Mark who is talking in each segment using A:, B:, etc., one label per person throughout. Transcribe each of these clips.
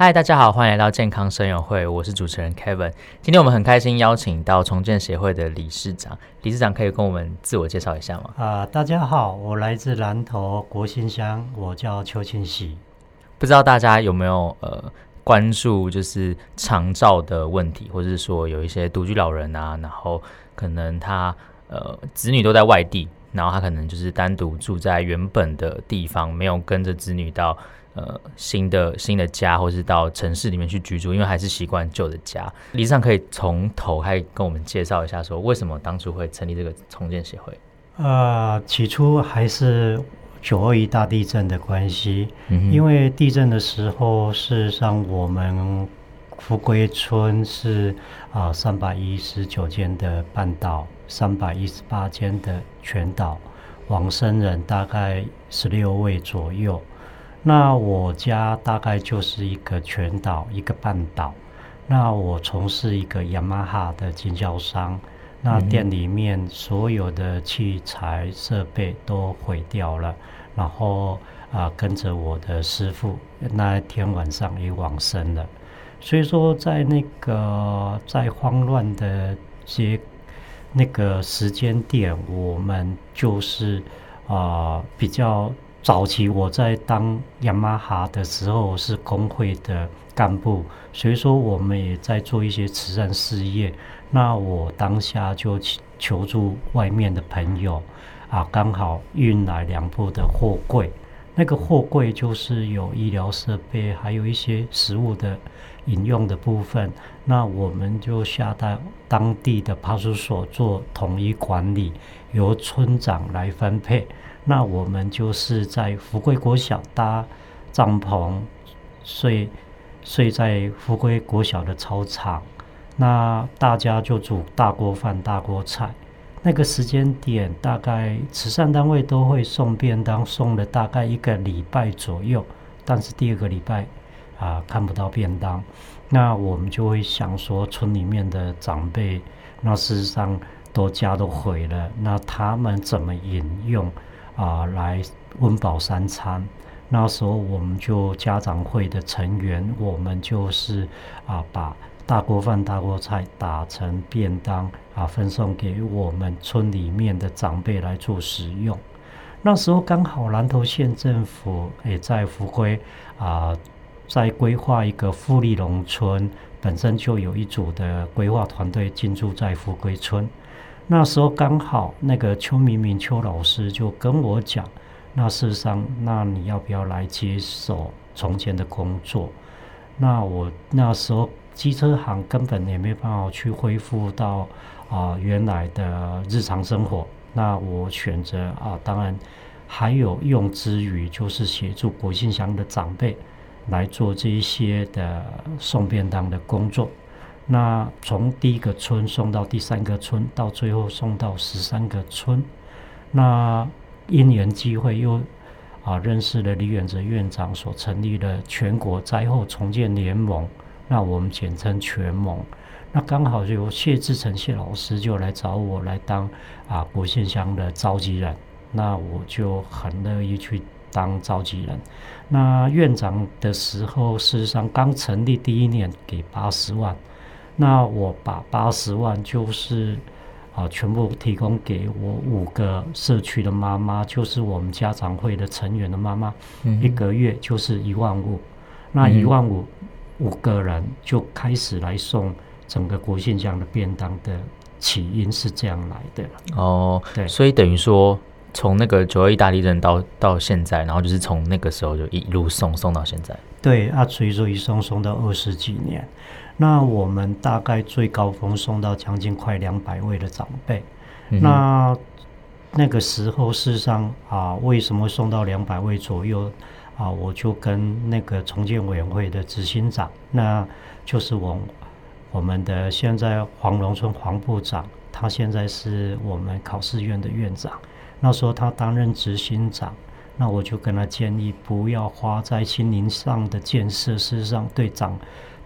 A: 嗨，大家好，欢迎来到健康生友会，我是主持人 Kevin。今天我们很开心邀请到重建协会的理事长，理事长可以跟我们自我介绍一下吗？
B: 啊、呃，大家好，我来自南投国新乡，我叫邱清喜。
A: 不知道大家有没有呃关注就是长照的问题，或者是说有一些独居老人啊，然后可能他呃子女都在外地，然后他可能就是单独住在原本的地方，没有跟着子女到。呃，新的新的家，或是到城市里面去居住，因为还是习惯旧的家。李尚可以从头开始跟我们介绍一下，说为什么当初会成立这个重建协会？
B: 呃，起初还是九二一大地震的关系，嗯、因为地震的时候，事实上我们福归村是啊三百一十九间的半岛，三百一十八间的全岛，往生人大概十六位左右。那我家大概就是一个全岛，一个半岛。那我从事一个雅马哈的经销商，那店里面所有的器材设备都毁掉了，然后啊、跟着我的师傅那天晚上也往生了。所以说，在那个在慌乱的些那个时间点，我们就是啊、比较。早期我在当雅马哈的时候是工会的干部，所以说我们也在做一些慈善事业。那我当下就求助外面的朋友，啊，刚好运来两部的货柜，那个货柜就是有医疗设备，还有一些食物的饮用的部分。那我们就下到当地的派出所做统一管理，由村长来分配。那我们就是在福贵国小搭帐篷睡，睡在福贵国小的操场。那大家就煮大锅饭、大锅菜。那个时间点，大概慈善单位都会送便当，送了大概一个礼拜左右。但是第二个礼拜啊、看不到便当。那我们就会想说，村里面的长辈，那事实上都家都毁了，那他们怎么饮用？啊，来温饱三餐。那时候我们就家长会的成员，我们就是啊，把大锅饭、大锅菜打成便当啊，分送给我们村里面的长辈来做食用。那时候刚好南投县政府也在福归啊，在规划一个富丽农村，本身就有一组的规划团队进驻在福归村。那时候刚好那个邱明明邱老师就跟我讲，那事实上，那你要不要来接手从前的工作？那我那时候机车行根本也没办法去恢复到啊、原来的日常生活。那我选择啊，当然还有用之余，就是协助国姓乡的长辈来做这一些的送便当的工作。那从第一个村送到第三个村，到最后送到十三个村。那因缘际会又啊认识了李远哲院长所成立的全国灾后重建联盟，那我们简称全盟。那刚好就谢志成谢老师就来找我来当啊国信乡的召集人，那我就很乐意去当召集人。那院长的时候，事实上刚成立第一年给八十万。那我把八十万就是啊，全部提供给我五个社区的妈妈，就是我们家长会的成员的妈妈，嗯、一个月就是一万五。那一万五、嗯、五个人就开始来送整个国信这样的便当的起因是这样来的。
A: 哦，对，所以等于说从那个九二意大利人到到现在，然后就是从那个时候就一路送送到现在。
B: 对啊，所以说一送送到二十几年。那我们大概最高峰送到将近快两百位的长辈，嗯、那那个时候事实上啊，为什么送到两百位左右啊？我就跟那个重建委员会的执行长，那就是我我们的现在黄龙村黄部长，他现在是我们考试院的院长。那时候他担任执行长，那我就跟他建议，不要花在心灵上的建设，事实上对长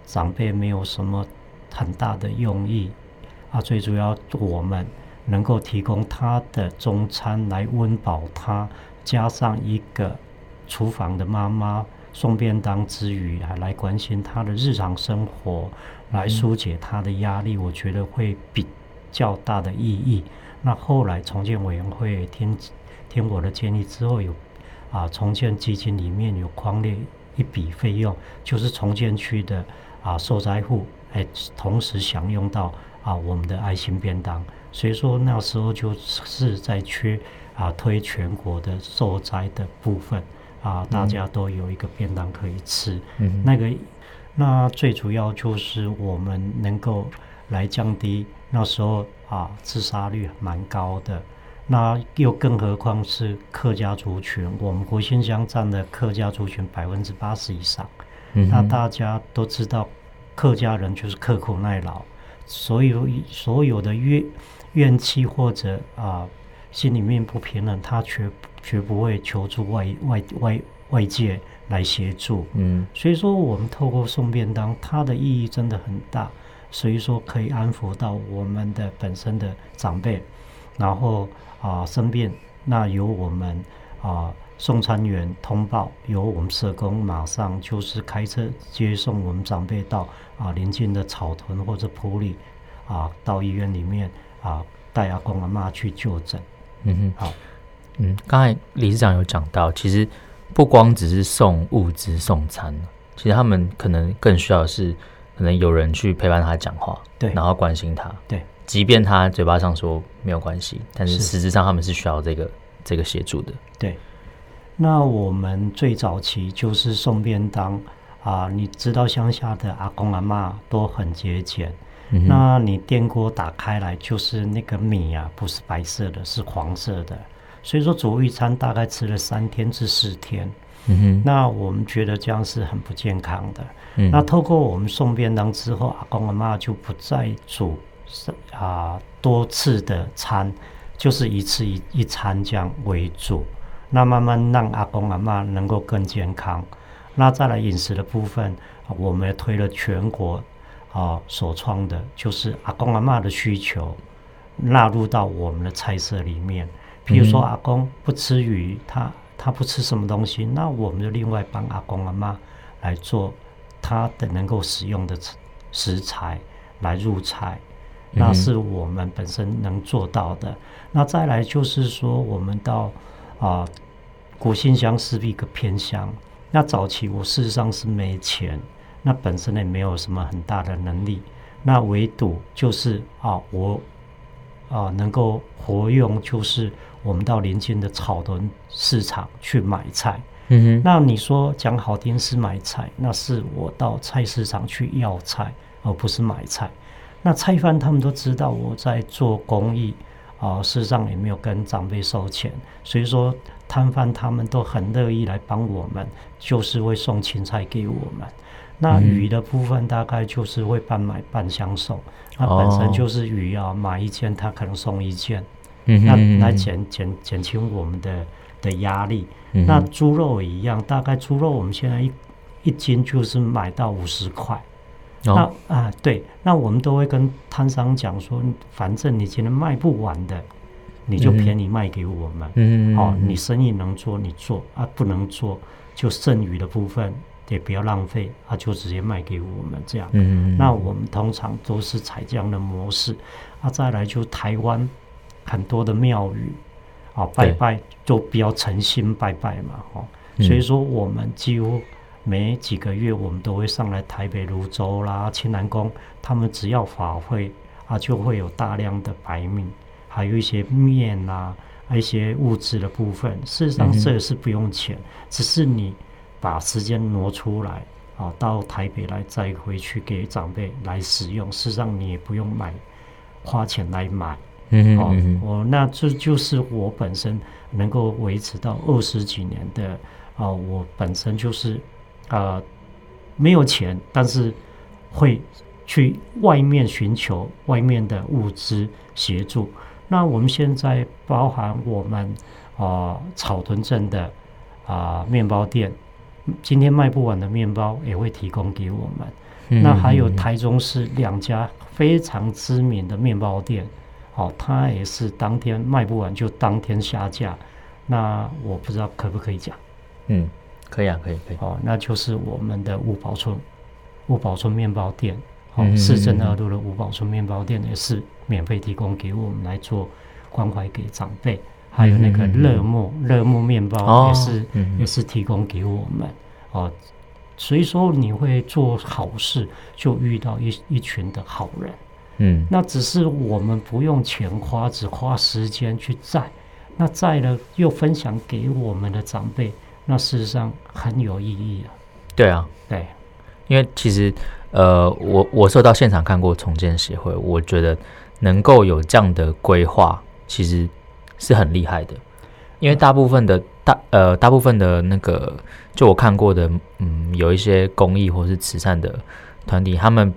B: 长辈没有什么很大的用意啊。最主要我们能够提供他的中餐来温饱他，加上一个厨房的妈妈送便当之余，还来关心他的日常生活，来疏解他的压力，我觉得会比较大的意义。那后来重建委员会听听我的建议之后有，啊重建基金里面有框列一笔费用，就是重建区的啊受灾户哎同时享用到啊我们的爱心便当，所以说那时候就是在缺啊推全国的受灾的部分啊大家都有一个便当可以吃，嗯、那个那最主要就是我们能够来降低那时候。啊，自杀率蛮高的，那又更何况是客家族群，我们国新乡占的客家族群百分之八十以上，嗯、那大家都知道，客家人就是刻苦耐劳，所有所有的怨怨气或者啊心里面不平衡，他绝绝不会求助外外外外界来协助，嗯，所以说我们透过送便当，它的意义真的很大。所以说可以安抚到我们的本身的长辈，然后啊生病，那由我们啊送餐员通报，由我们社工马上就是开车接送我们长辈到啊邻近的草屯或者埔里啊到医院里面啊带阿公阿妈去就诊。嗯哼，好，
A: 嗯，刚才理事长有讲到，其实不光只是送物资送餐，其实他们可能更需要的是。可能有人去陪伴他讲话，
B: 对，
A: 然后关心他，
B: 对，
A: 即便他嘴巴上说没有关系，但是实质上他们是需要这个这个协助的，
B: 对。那我们最早期就是送便当啊，你知道乡下的阿公阿嬷都很节俭，嗯，那你电锅打开来就是那个米啊，不是白色的，是黄色的，所以说煮一餐大概吃了三天至四天。嗯哼，那我们觉得这样是很不健康的。嗯，那透过我们送便当之后，阿公阿嬷就不再煮啊多次的餐，就是一次一一餐这样为主。那慢慢让阿公阿妈能够更健康。那再来饮食的部分，我们也推了全国啊首创的，就是阿公阿妈的需求纳入到我们的菜色里面。比如说阿公不吃鱼，他。他不吃什么东西，那我们就另外帮阿公阿妈来做他的能够使用的食材来入菜，那是我们本身能做到的。那再来就是说，我们到啊国姓乡是一个偏乡，那早期我事实上是没钱，那本身也没有什么很大的能力，那唯独就是啊我啊能够活用就是。我们到邻近的草屯市场去买菜，嗯哼，那你说讲好听是买菜，那是我到菜市场去要菜，而不是买菜。那菜贩他们都知道我在做公益啊、呃，事实上也没有跟长辈收钱，所以说摊贩他们都很乐意来帮我们，就是会送青菜给我们。那鱼的部分大概就是会半买半相送，那本身就是鱼啊，买一件他可能送一件。嗯，那来减减减轻我们的的压力。嗯、那猪肉也一样，大概猪肉我们现在一一斤就是买到五十块。哦、那啊，对，那我们都会跟摊商讲说，反正你今天卖不完的，你就便宜卖给我们。嗯，哦，你生意能做你做啊，不能做就剩余的部分也不要浪费啊，就直接卖给我们这样。嗯，那我们通常都是采这样的模式。啊，再来就台湾。很多的庙宇，啊，拜拜就比较诚心拜拜嘛，哦，所以说我们几乎每几个月我们都会上来台北泸州啦、青南宫，他们只要法会啊，就会有大量的白米，还有一些面啊，一些物质的部分。事实上这也是不用钱，只是你把时间挪出来啊，到台北来再回去给长辈来使用。事实上你也不用买花钱来买。嗯，哦，我那这就是我本身能够维持到二十几年的啊，我本身就是啊没有钱，但是会去外面寻求外面的物资协助。那我们现在包含我们啊、呃、草屯镇的啊、呃、面包店，今天卖不完的面包也会提供给我们。嗯、那还有台中市两家非常知名的面包店，哦，它也是当天卖不完就当天下架。那我不知道可不可以讲？
A: 嗯，可以啊，可以可以。
B: 哦，那就是我们的五宝村，五宝村面包店，哦，市政二路的五宝村面包店也是免费提供给我们来做关怀给长辈。还有那个乐木乐木面包也是、哦、也是提供给我们。哦，所以说你会做好事，就遇到一一群的好人。嗯，那只是我们不用钱花，只花时间去载。那在呢又分享给我们的长辈，那事实上很有意义啊。
A: 对啊，
B: 对，
A: 因为其实呃，我我受到现场看过重建协会，我觉得能够有这样的规划，其实是很厉害的。因为大部分的大呃大部分的那个，就我看过的，嗯，有一些公益或是慈善的团体，他们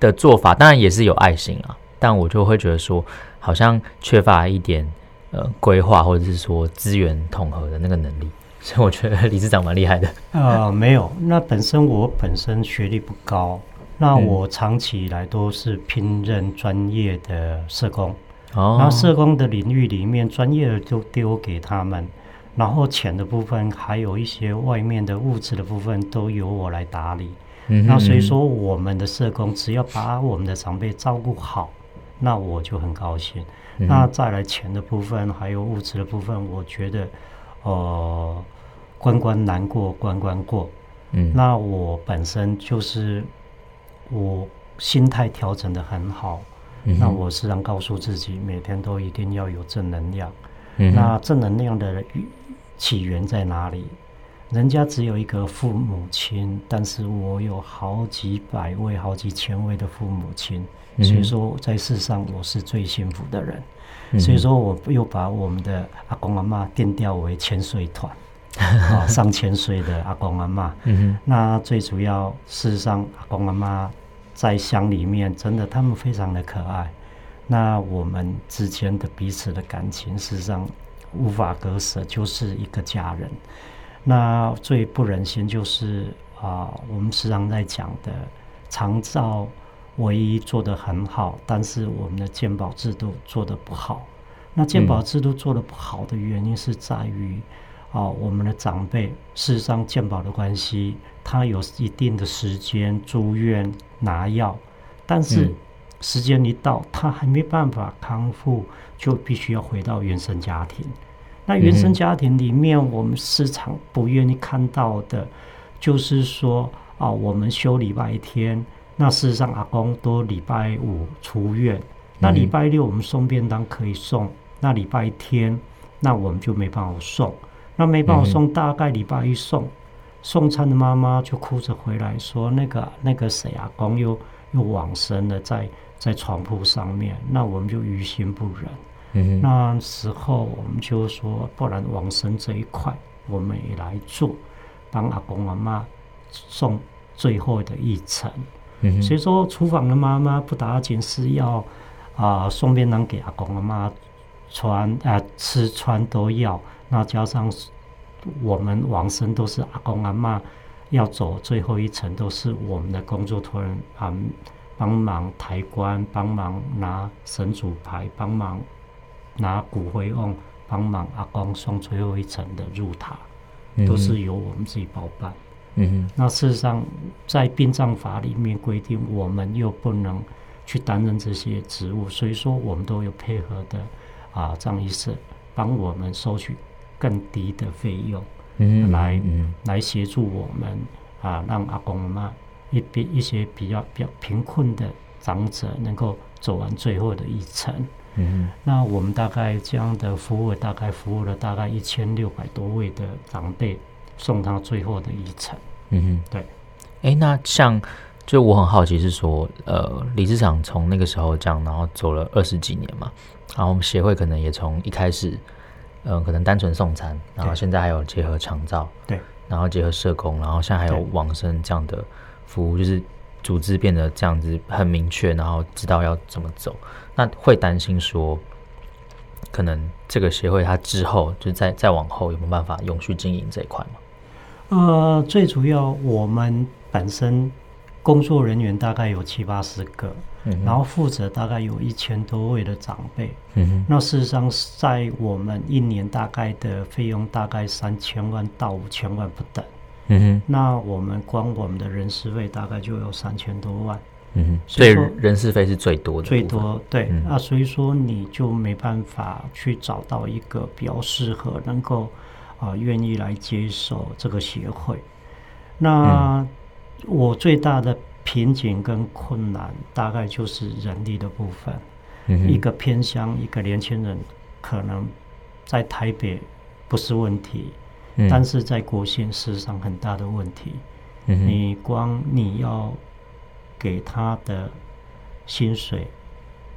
A: 的做法当然也是有爱心啊，但我就会觉得说，好像缺乏一点。呃，规划或者是说资源统合的那个能力，所以我觉得理事长蛮厉害的。
B: 呃，没有，那本身我本身学历不高，那我长期以来都是聘任专业的社工。哦。那社工的领域里面，专业的就丢给他们，然后钱的部分，还有一些外面的物质的部分，都由我来打理。嗯。那所以说，我们的社工只要把我们的长辈照顾好，那我就很高兴。那再来钱的部分，还有物质的部分，我觉得，呃，关关难过关关过。嗯，那我本身就是我心态调整的很好。嗯，那我时常告诉自己，每天都一定要有正能量。嗯，那正能量的起源在哪里？人家只有一个父母亲，但是我有好几百位、好几千位的父母亲。所以说，在世上我是最幸福的人。嗯、所以说，我又把我们的阿公阿妈定调为潜水团，啊，上千岁的阿公阿妈。嗯、那最主要，事实上，阿公阿妈在乡里面，真的他们非常的可爱。那我们之间的彼此的感情，事实上无法割舍，就是一个家人。那最不忍心就是啊，我们时常在讲的长照。唯一做得很好，但是我们的健保制度做得不好。那健保制度做得不好的原因是在于，呃，我们的长辈事实上健保的关系，他有一定的时间住院拿药，但是时间一到，他还没办法康复，就必须要回到原生家庭。那原生家庭里面，我们时常不愿意看到的，就是说啊、呃，我们休礼拜天。那事实上，阿公都礼拜五出院，那礼拜六我们送便当可以送，那礼拜天那我们就没办法送，那没办法送，大概礼拜一送，送餐的妈妈就哭着回来说，那个那个谁阿公又又往生了，在在床铺上面，那我们就于心不忍。嗯，那时候我们就说，不然往生这一块我们也来做，帮阿公阿妈送最后的一程。所以说，厨房的妈妈不打紧，是要啊、呃、送便当给阿公阿妈穿啊、呃、吃穿都要。那加上我们往生都是阿公阿妈要走最后一程，都是我们的工作托人啊帮忙抬棺，帮忙拿神主牌，帮忙拿骨灰瓮，帮忙阿公送最后一程的入塔，都是由我们自己包办。嗯，那事实上，在殡葬法里面规定，我们又不能去担任这些职务，所以说我们都有配合的啊，葬仪社帮我们收取更低的费用，嗯，来嗯来协助我们啊，让阿公阿妈一边一些比较比较贫困的长者能够走完最后的一程。嗯，那我们大概这样的服务，大概服务了大概一千六百多位的长辈。送他最后的一程。嗯哼，对。
A: 哎、欸，那像就我很好奇是说，呃，理事长从那个时候这样，然后走了二十几年嘛，然后我们协会可能也从一开始，嗯、呃，可能单纯送餐，然后现在还有结合长照，
B: 对，然
A: 后结合社工，然后现在还有往生这样的服务，就是组织变得这样子很明确，然后知道要怎么走。那会担心说，可能这个协会它之后就再再往后有没有办法永续经营这一块吗？
B: 呃，最主要我们本身工作人员大概有七八十个，嗯、然后负责大概有一千多位的长辈。那事实上在我们一年大概的费用大概三千万到五千万不等。嗯哼，那我们光我们的人事费大概就有三千多万。嗯哼，
A: 所以人事费是最多的。
B: 最多对，啊、所以说你就没办法去找到一个比较适合能够啊愿意来接受这个协会。那、嗯、我最大的瓶颈跟困难大概就是人力的部分。嗯、一个偏乡一个年轻人可能在台北不是问题，嗯、但是在国县事实上很大的问题。嗯、你光你要。给他的薪水，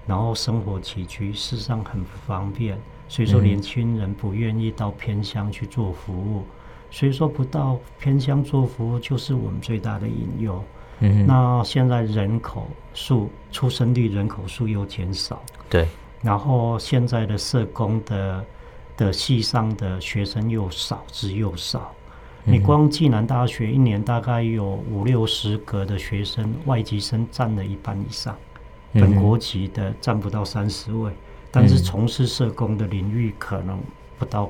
B: 然后生活起居事实上很不方便，所以说年轻人不愿意到偏乡去做服务，所以说不到偏乡做服务就是我们最大的隐忧。嗯，那现在人口数出生率人口数又减少，
A: 对，
B: 然后现在的社工的的系上的学生又少之又少。你光暨南大学一年大概有五六十个的学生，外籍生占了一半以上，本国籍的占不到三十位，但是从事社工的领域可能不到，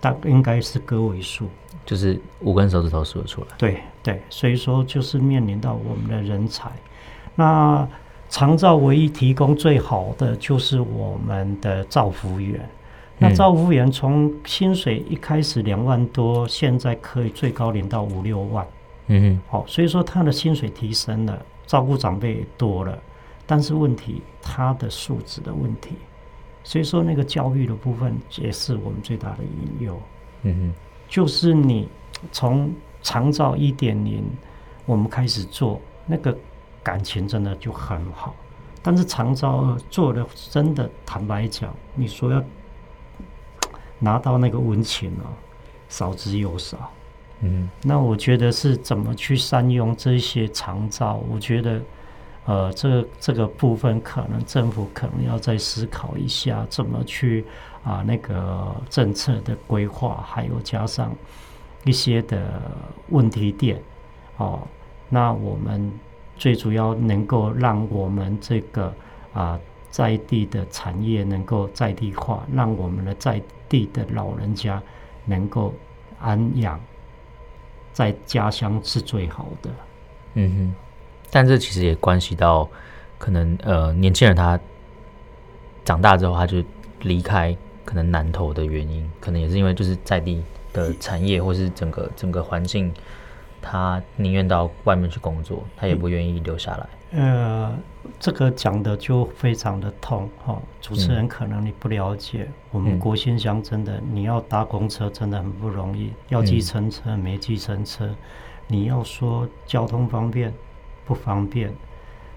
B: 大应该是个位数，
A: 就是五根手指头数得出来。
B: 对对，所以说就是面临到我们的人才，那长照唯一提供最好的就是我们的照服员。那照服员从薪水一开始两万多，现在可以最高领到五六万。嗯哼，好，所以说他的薪水提升了，照顾长辈也多了，但是问题他的素质的问题，所以说那个教育的部分也是我们最大的隐忧。嗯哼，就是你从长照一点零我们开始做，那个感情真的就很好，但是长照二做的真的坦白讲，你说要。拿到那个温情哦，少之又少。嗯，那我觉得是怎么去善用这些长照？我觉得，呃，这个这个部分可能政府可能要再思考一下，怎么去啊那个政策的规划，还有加上一些的问题点。哦，那我们最主要能够让我们这个啊在地的产业能够在地化，让我们的在地的老人家能够安养在家乡是最好的。
A: 嗯哼，但这其实也关系到可能呃年轻人他长大之后他就离开可能南投的原因，可能也是因为就是在地的产业或是整个整个环境，他宁愿到外面去工作，他也不愿意留下来。
B: 呃，这个讲的就非常的痛哈、哦。主持人可能你不了解，嗯、我们国新乡真的，你要搭公车真的很不容易，要计程车没计程车，你要说交通方便不方便，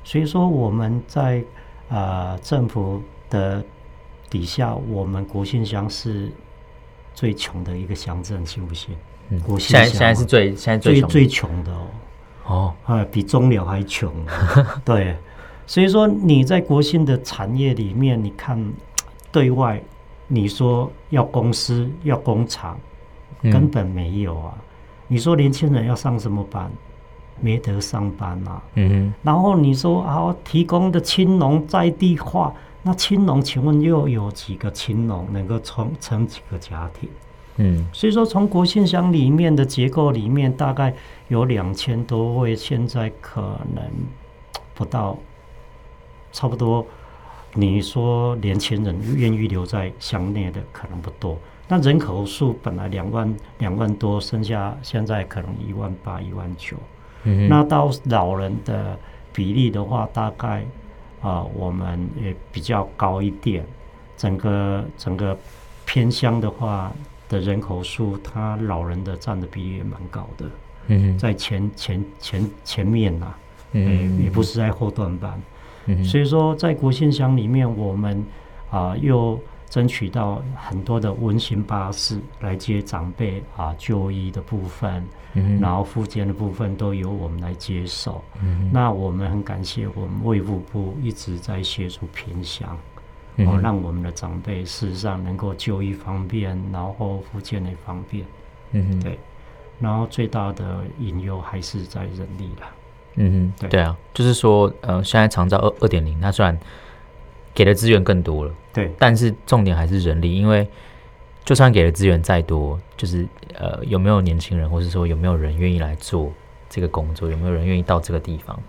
B: 所以说我们在啊、呃、政府的底下，我们国姓乡是最穷的一个乡镇，信不信？
A: 嗯，现在现在是最现在最
B: 最穷的哦。哦，啊，比中寮还穷，对，所以说你在国姓的产业里面，你看对外，你说要公司要工厂，根本没有啊。嗯、你说年轻人要上什么班，没得上班啊。嗯哼。然后你说啊，提供的青农在地化，那青农请问又有几个青农能够成成几个家庭？嗯，所以说从国姓乡里面的结构里面，大概有两千多位，现在可能不到，差不多。你说年轻人愿意留在乡内的可能不多，那人口数本来两万两万多，剩下现在可能一万八一万九。嗯，那到老人的比例的话，大概啊、呃，我们也比较高一点。整个整个偏乡的话。的人口数，他老人的占的比例也蛮高的，嗯，在前前前前面呐、啊，嗯，也不是在后段班，嗯，所以说在国信乡里面，我们啊、呃、又争取到很多的温馨巴士来接长辈啊就医的部分，嗯，然后复健的部分都由我们来接手，嗯，那我们很感谢我们卫福部一直在协助偏乡。嗯、哦，让我们的长辈事实上能够就医方便，然后复健也方便。嗯哼，对。然后最大的隐忧还是在人力了。
A: 嗯哼，对对啊，就是说，呃，现在长照二二点零，它虽然给的资源更多了，
B: 对，
A: 但是重点还是人力，因为就算给的资源再多，就是呃，有没有年轻人，或是说有没有人愿意来做这个工作，有没有人愿意到这个地方？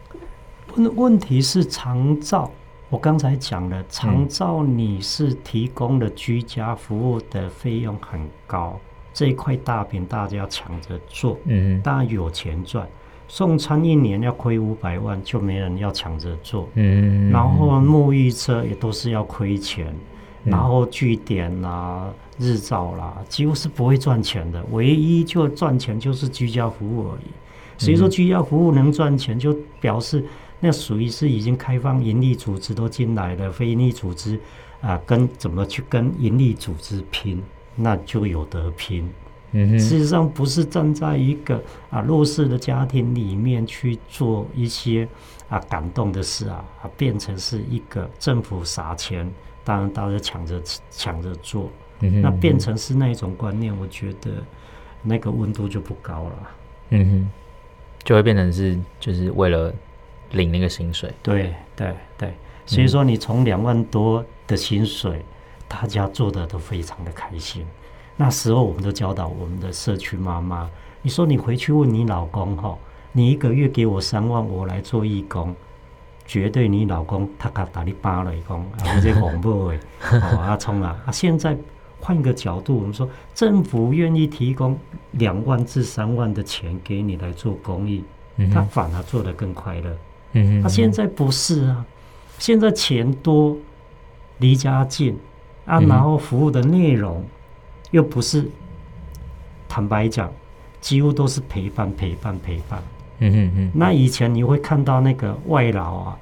B: 问问题是长照，我刚才讲了，长照你是提供的居家服务的费用很高。嗯这一块大饼大家抢着做，嗯，大家有钱赚。送餐一年要亏五百万，就没人要抢着做，嗯。然后沐浴车也都是要亏钱，嗯、然后据点啦、日照啦，几乎是不会赚钱的。唯一就赚钱就是居家服务而已。所以说居家服务能赚钱，就表示那属于是已经开放盈利组织都进来了，非盈利组织啊，跟怎么去跟盈利组织拼？那就有得拼。嗯，事实上不是站在一个啊弱势的家庭里面去做一些啊感动的事啊，啊变成是一个政府撒钱，当然大家抢着抢着做，嗯，那变成是那种观念，我觉得那个温度就不高了。嗯哼，
A: 就会变成是就是为了领那个薪水。
B: 对对对，所以说你从两万多的薪水。大家做的都非常的开心。那时候我们都教导我们的社区妈妈，你说你回去问你老公哈，你一个月给我三万，我来做义工，绝对你老公他敢打你巴雷公，啊，这恐怖哎，阿聪啊，啊，现在换个角度，我们说政府愿意提供两万至三万的钱给你来做公益，他反而做得更快乐。嗯，他现在不是啊，现在钱多，离家近。啊，然后服务的内容又不是，坦白讲，几乎都是陪伴、陪伴、陪伴。嗯嗯嗯。那以前你会看到那个外劳啊，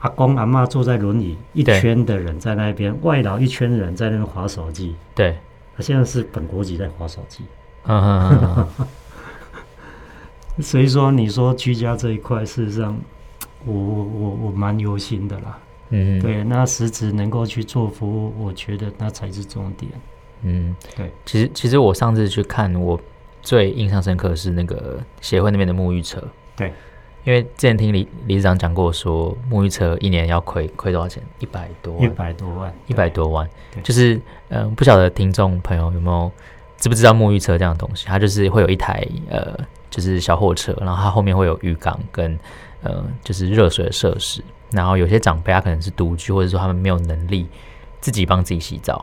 B: 阿公阿嬷坐在轮椅，一圈的人在那边，外劳一圈的人在那边划手机。
A: 对。
B: 他现在是本国籍在划手机。嗯嗯嗯。所以说，你说居家这一块，事实上，我我我我蛮忧心的啦。嗯，对，那实质能够去做服务，我觉得那才是重点。
A: 嗯，对，其实其实我上次去看，我最印象深刻的是那个协会那边的沐浴车。
B: 对，
A: 因为之前听李理事长讲过说，说沐浴车一年要亏亏多少钱？一百多万，
B: 一百多万，
A: 一百多万。就是嗯、呃，不晓得听众朋友有没有知不知道沐浴车这样的东西？它就是会有一台呃，就是小货车，然后它后面会有浴缸跟呃，就是热水的设施。然后有些长辈他可能是独居，或者说他们没有能力自己帮自己洗澡，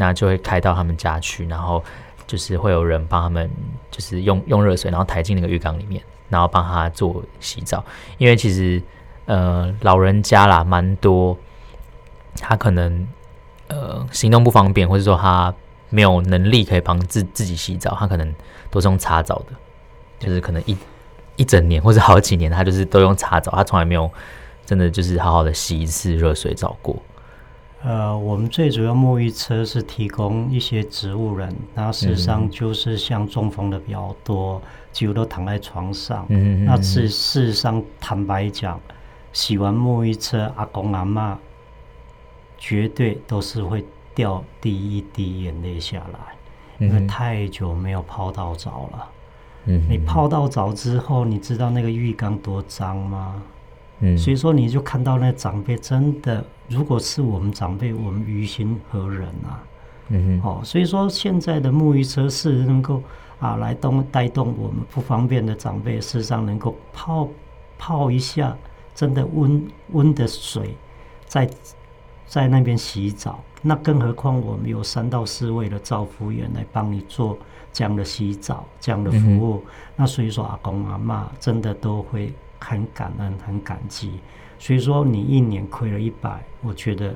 A: 那就会开到他们家去，然后就是会有人帮他们，就是用用热水，然后抬进那个浴缸里面，然后帮他做洗澡。因为其实呃老人家啦蛮多，他可能呃行动不方便，或者说他没有能力可以帮自自己洗澡，他可能都是用擦澡的，就是可能一一整年或者好几年，他就是都用擦澡，他从来没有。真的就是好好的洗一次热水澡过。
B: 呃，我们最主要沐浴车是提供一些植物人，那事实上就是像中风的比较多，几乎都躺在床上。嗯，那事事实上坦白讲，洗完沐浴车，阿公阿妈绝对都是会掉第一滴眼泪下来，因为太久没有泡到澡了。嗯，你泡到澡之后，你知道那个浴缸多脏吗？嗯，所以说你就看到那长辈真的，如果是我们长辈，我们于心何忍啊？嗯哼，哦，所以说现在的沐浴车是能够啊来动带动我们不方便的长辈，事实上能够泡泡一下，真的温温的水，在在那边洗澡。那更何况我们有三到四位的照服员来帮你做这样的洗澡、这样的服务。嗯、那所以说阿公阿妈真的都会。很感恩，很感激，所以说你一年亏了一百，我觉得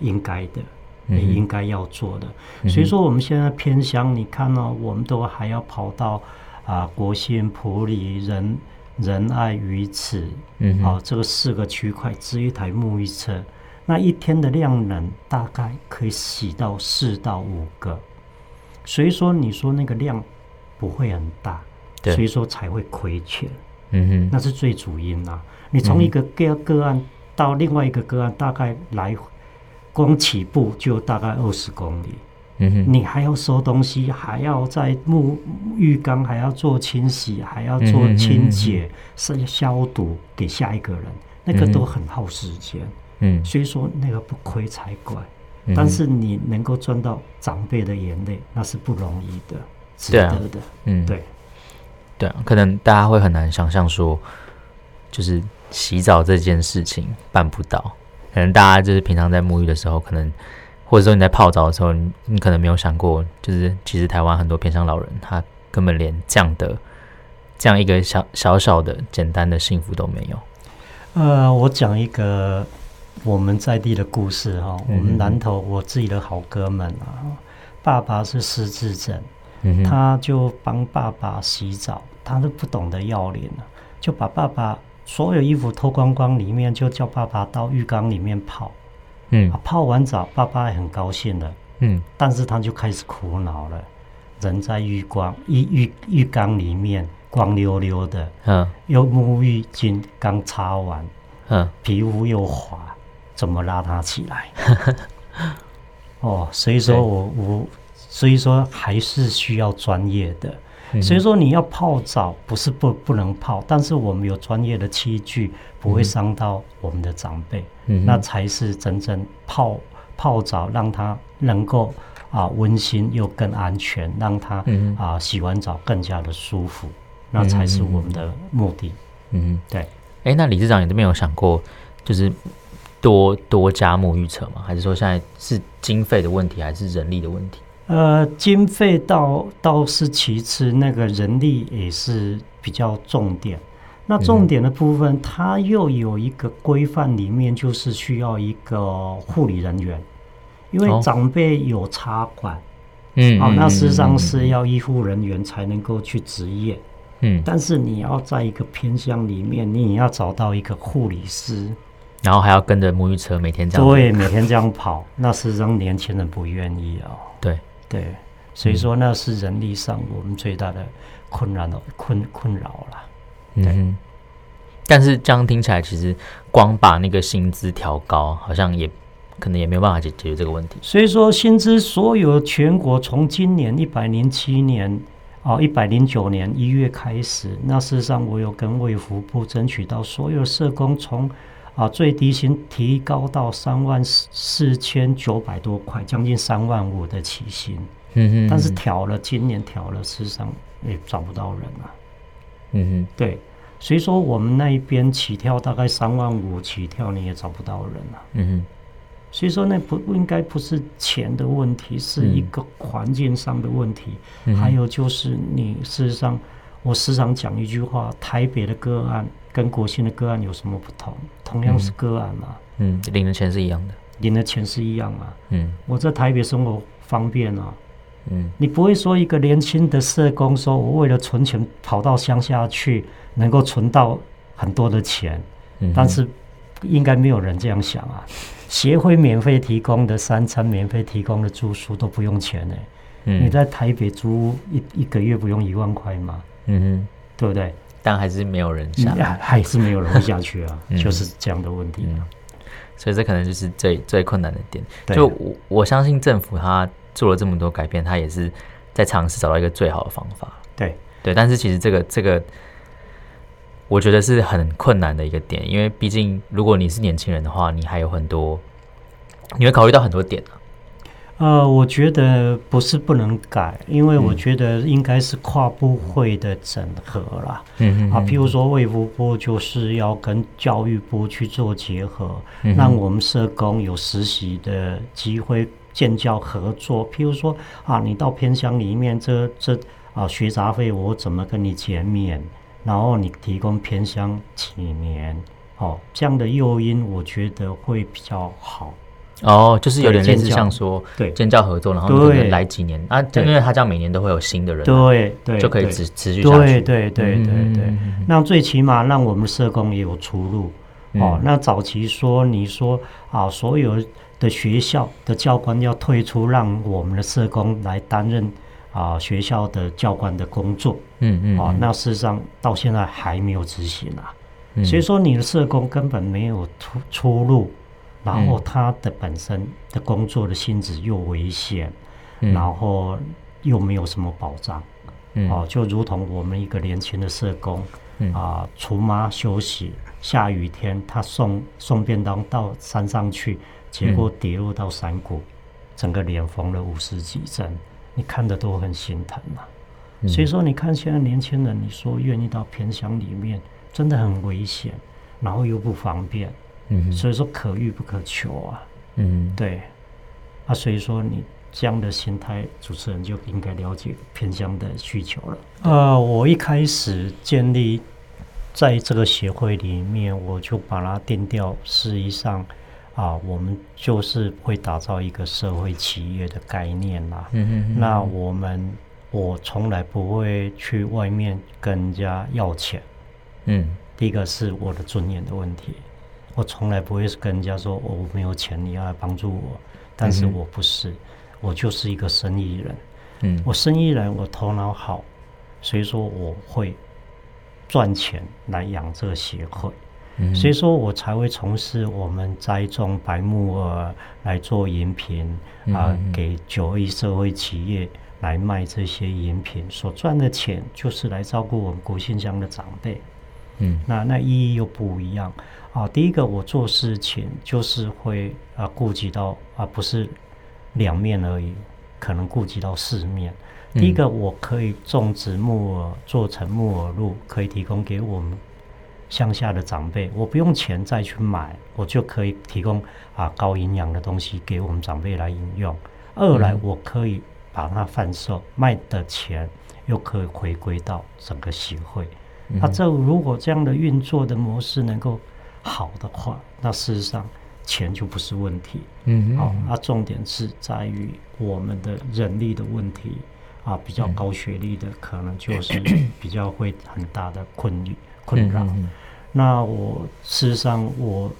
B: 应该的，也应该要做的。嗯、所以说我们现在偏乡，你看呢、哦，我们都还要跑到啊国信、普里、仁仁爱、鱼池，嗯，好、哦，这个四个区块，支一台沐浴车，那一天的量能大概可以洗到四到五个，所以说你说那个量不会很大，所以说才会亏钱。嗯哼，那是最主因啦、啊。你从一个个个案到另外一个个案，大概来光起步就大概二十公里。
A: 嗯哼，
B: 你还要收东西，还要在沐浴缸还要做清洗，还要做清洁、是、嗯、消毒给下一个人，那个都很耗时间。嗯，所以说那个不亏才怪。嗯、但是你能够赚到长辈的眼泪，那是不容易的，值得的。嗯，对，
A: 对啊，可能大家会很难想象说，就是洗澡这件事情办不到。可能大家就是平常在沐浴的时候，可能。或者说你在泡澡的时候，你你可能没有想过，就是其实台湾很多偏乡老人，他根本连这样的这样一个小小小的简单的幸福都没有。
B: 呃，我讲一个我们在地的故事哈，我们南投我自己的好哥们啊，爸爸是失智症，他就帮爸爸洗澡，他都不懂得要脸了，就把爸爸所有衣服脱光光，里面就叫爸爸到浴缸里面泡。嗯，泡完澡，爸爸也很高兴的。嗯，但是他就开始苦恼了。人在浴缸浴浴浴缸里面光溜溜的，嗯，又沐浴巾刚擦完，嗯，皮肤又滑，怎么拉他起来？哦，所以说我我所以说还是需要专业的。所以说你要泡澡不是不不能泡，但是我们有专业的器具，不会伤到我们的长辈，嗯、那才是真正泡泡澡让他能够啊温馨又更安全，让他啊洗完澡更加的舒服，那才是我们的目的。嗯，对。
A: 哎、欸，那理事长你这边有想过，就是多多加沐浴车吗？还是说现在是经费的问题，还是人力的问题？
B: 呃，经费倒倒是其次，那个人力也是比较重点。那重点的部分，它又有一个规范，里面就是需要一个护理人员，因为长辈有插管，嗯，好，那事实上是要医护人员才能够去执业，嗯，但是你要在一个偏乡里面，你也要找到一个护理师，
A: 然后还要跟着沐浴车每天这样，
B: 对，每天这样跑，那事实上年轻人不愿意哦，
A: 对。
B: 对，所以说那是人力上我们最大的困难的困困扰了。对，嗯，
A: 但是这样听起来，其实光把那个薪资调高，好像也可能也没有办法解解决这个问题。
B: 所以说，薪资所有全国从今年一百零七年哦一百零九年一月开始，那事实上我有跟卫福部争取到所有社工从。啊，最低薪提高到三万四千九百多块，将近三万五的起薪。嗯哼，但是调了，今年调了，事实上也找不到人了。嗯哼，对，所以说我们那一边起跳大概三万五起跳，你也找不到人了。嗯哼，所以说那不不应该不是钱的问题，是一个环境上的问题。嗯、还有就是你事实上，我时常讲一句话：台北的个案。跟国姓的个案有什么不同？同样是个案嘛，
A: 嗯，领的钱是一样的，
B: 领的钱是一样嘛，嗯，我在台北生活方便啊，嗯，你不会说一个年轻的社工说，我为了存钱跑到乡下去，能够存到很多的钱，嗯，但是应该没有人这样想啊。协会免费提供的三餐，免费提供的住宿都不用钱呢。嗯，你在台北租一一个月不用一万块吗？嗯哼，对不对？
A: 但还是没有人下，
B: 还是没有人会下去啊，就是这样的问题。
A: 所以这可能就是最最困难的点。就我我相信政府他做了这么多改变，他也是在尝试找到一个最好的方法。
B: 对
A: 对，但是其实这个这个，我觉得是很困难的一个点，因为毕竟如果你是年轻人的话，你还有很多，你会考虑到很多点啊。
B: 呃，我觉得不是不能改，因为我觉得应该是跨部会的整合啦。嗯嗯。啊，譬如说卫福部就是要跟教育部去做结合，嗯、让我们社工有实习的机会，建教合作。譬如说啊，你到偏乡里面，这这啊学杂费我怎么跟你减免？然后你提供偏乡几年，哦，这样的诱因我觉得会比较好。
A: 哦，就是有点类似像说对。建教合作，然后可能来几年啊，因为他这样每年都会有新的人，
B: 对对，
A: 就可以持持续下去，
B: 对对对对。对。那最起码让我们社工也有出路。哦。那早期说你说啊，所有的学校的教官要退出，让我们的社工来担任啊学校的教官的工作，嗯嗯，哦，那事实上到现在还没有执行啊，所以说你的社工根本没有出出路。然后他的本身的工作的性质又危险，嗯、然后又没有什么保障，嗯、哦，就如同我们一个年轻的社工，嗯、啊，厨妈休息，下雨天他送送便当到山上去，结果跌落到山谷，嗯、整个脸缝了五十几针，你看的都很心疼呐、啊。嗯、所以说，你看现在年轻人，你说愿意到偏乡里面，真的很危险，然后又不方便。嗯，所以说可遇不可求啊。嗯，对。啊，所以说你这样的心态，主持人就应该了解偏乡的需求了。呃，我一开始建立在这个协会里面，我就把它定掉。事，实上啊，我们就是会打造一个社会企业的概念啦。嗯哼哼。那我们我从来不会去外面跟人家要钱。嗯，第一个是我的尊严的问题。我从来不会是跟人家说，哦，我没有钱，你要来帮助我。但是我不是，嗯、我就是一个生意人。嗯，我生意人，我头脑好，所以说我会赚钱来养这个协会。嗯，所以说我才会从事我们栽种白木耳来做饮品啊，给九二一社会企业来卖这些饮品，所赚的钱就是来照顾我们国姓乡的长辈。嗯，那那意义又不一样。啊，第一个我做事情就是会啊顾及到啊不是两面而已，可能顾及到四面。第一个我可以种植木耳，做成木耳露，可以提供给我们乡下的长辈，我不用钱再去买，我就可以提供啊高营养的东西给我们长辈来饮用。二来我可以把它贩售，卖的钱又可以回归到整个协会。那这如果这样的运作的模式能够好的话，那事实上钱就不是问题。嗯，好，那重点是在于我们的人力的问题啊，比较高学历的可能就是 比较会很大的困扰困扰。那我事实上我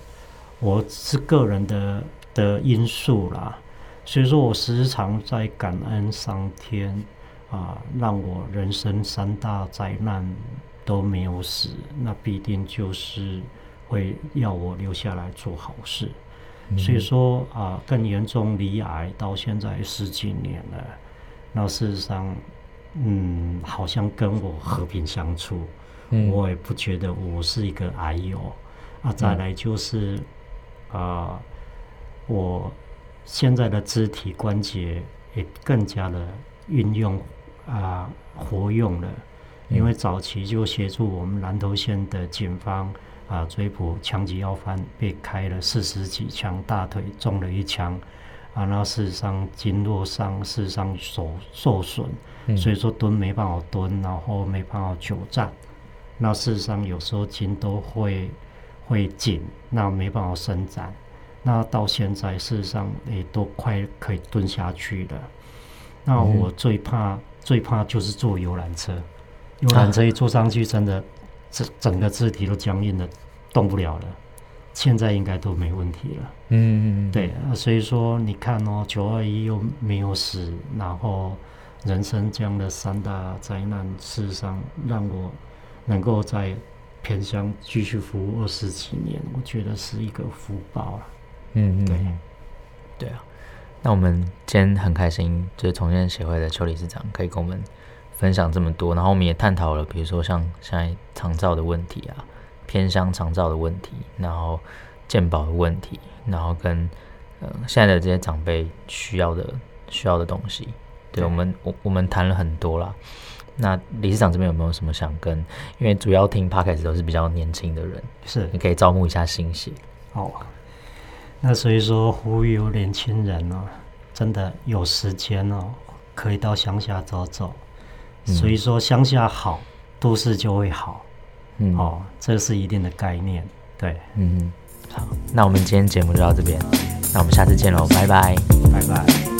B: 我是个人的的因素啦，所以说我时常在感恩上天啊，让我人生三大灾难都没有死，那必定就是。会要我留下来做好事，嗯、所以说啊，更严重离癌到现在十几年了，那事实上，嗯，好像跟我和平相处，嗯、我也不觉得我是一个癌友啊。再来就是、嗯、啊，我现在的肢体关节也更加的运用啊活用了，嗯、因为早期就协助我们南投县的警方。啊，追捕枪击要犯被开了四十几枪，大腿中了一枪，啊，那事实上经络伤事实上受受损，嗯、所以说蹲没办法蹲，然后没办法久站，那事实上有时候筋都会会紧，那没办法伸展，那到现在事实上也都快可以蹲下去了。那我最怕、嗯、最怕就是坐游览车，游览车一坐上去真的。整整个肢体都僵硬的，动不了了。现在应该都没问题了。嗯嗯嗯。对，所以说你看哦，九二一又没有死，然后人生这样的三大灾难，事实上让我能够在偏乡继续服务二十几年，我觉得是一个福报啊。嗯嗯。对。
A: 对啊。那我们今天很开心，就是重建协会的邱理事长可以跟我们。分享这么多，然后我们也探讨了，比如说像现在长照的问题啊，偏乡长照的问题，然后健保的问题，然后跟呃现在的这些长辈需要的需要的东西，对，对我们我我们谈了很多啦。那理事长这边有没有什么想跟？因为主要听 Podcast 都是比较年轻的人，
B: 是
A: 你可以招募一下新血。
B: 哦，那所以说呼吁年轻人哦，真的有时间哦，可以到乡下走走。所以说乡下好，都市就会好，嗯，哦，这是一定的概念，对，
A: 嗯，好，那我们今天节目就到这边，那我们下次见喽，拜拜，
B: 拜拜。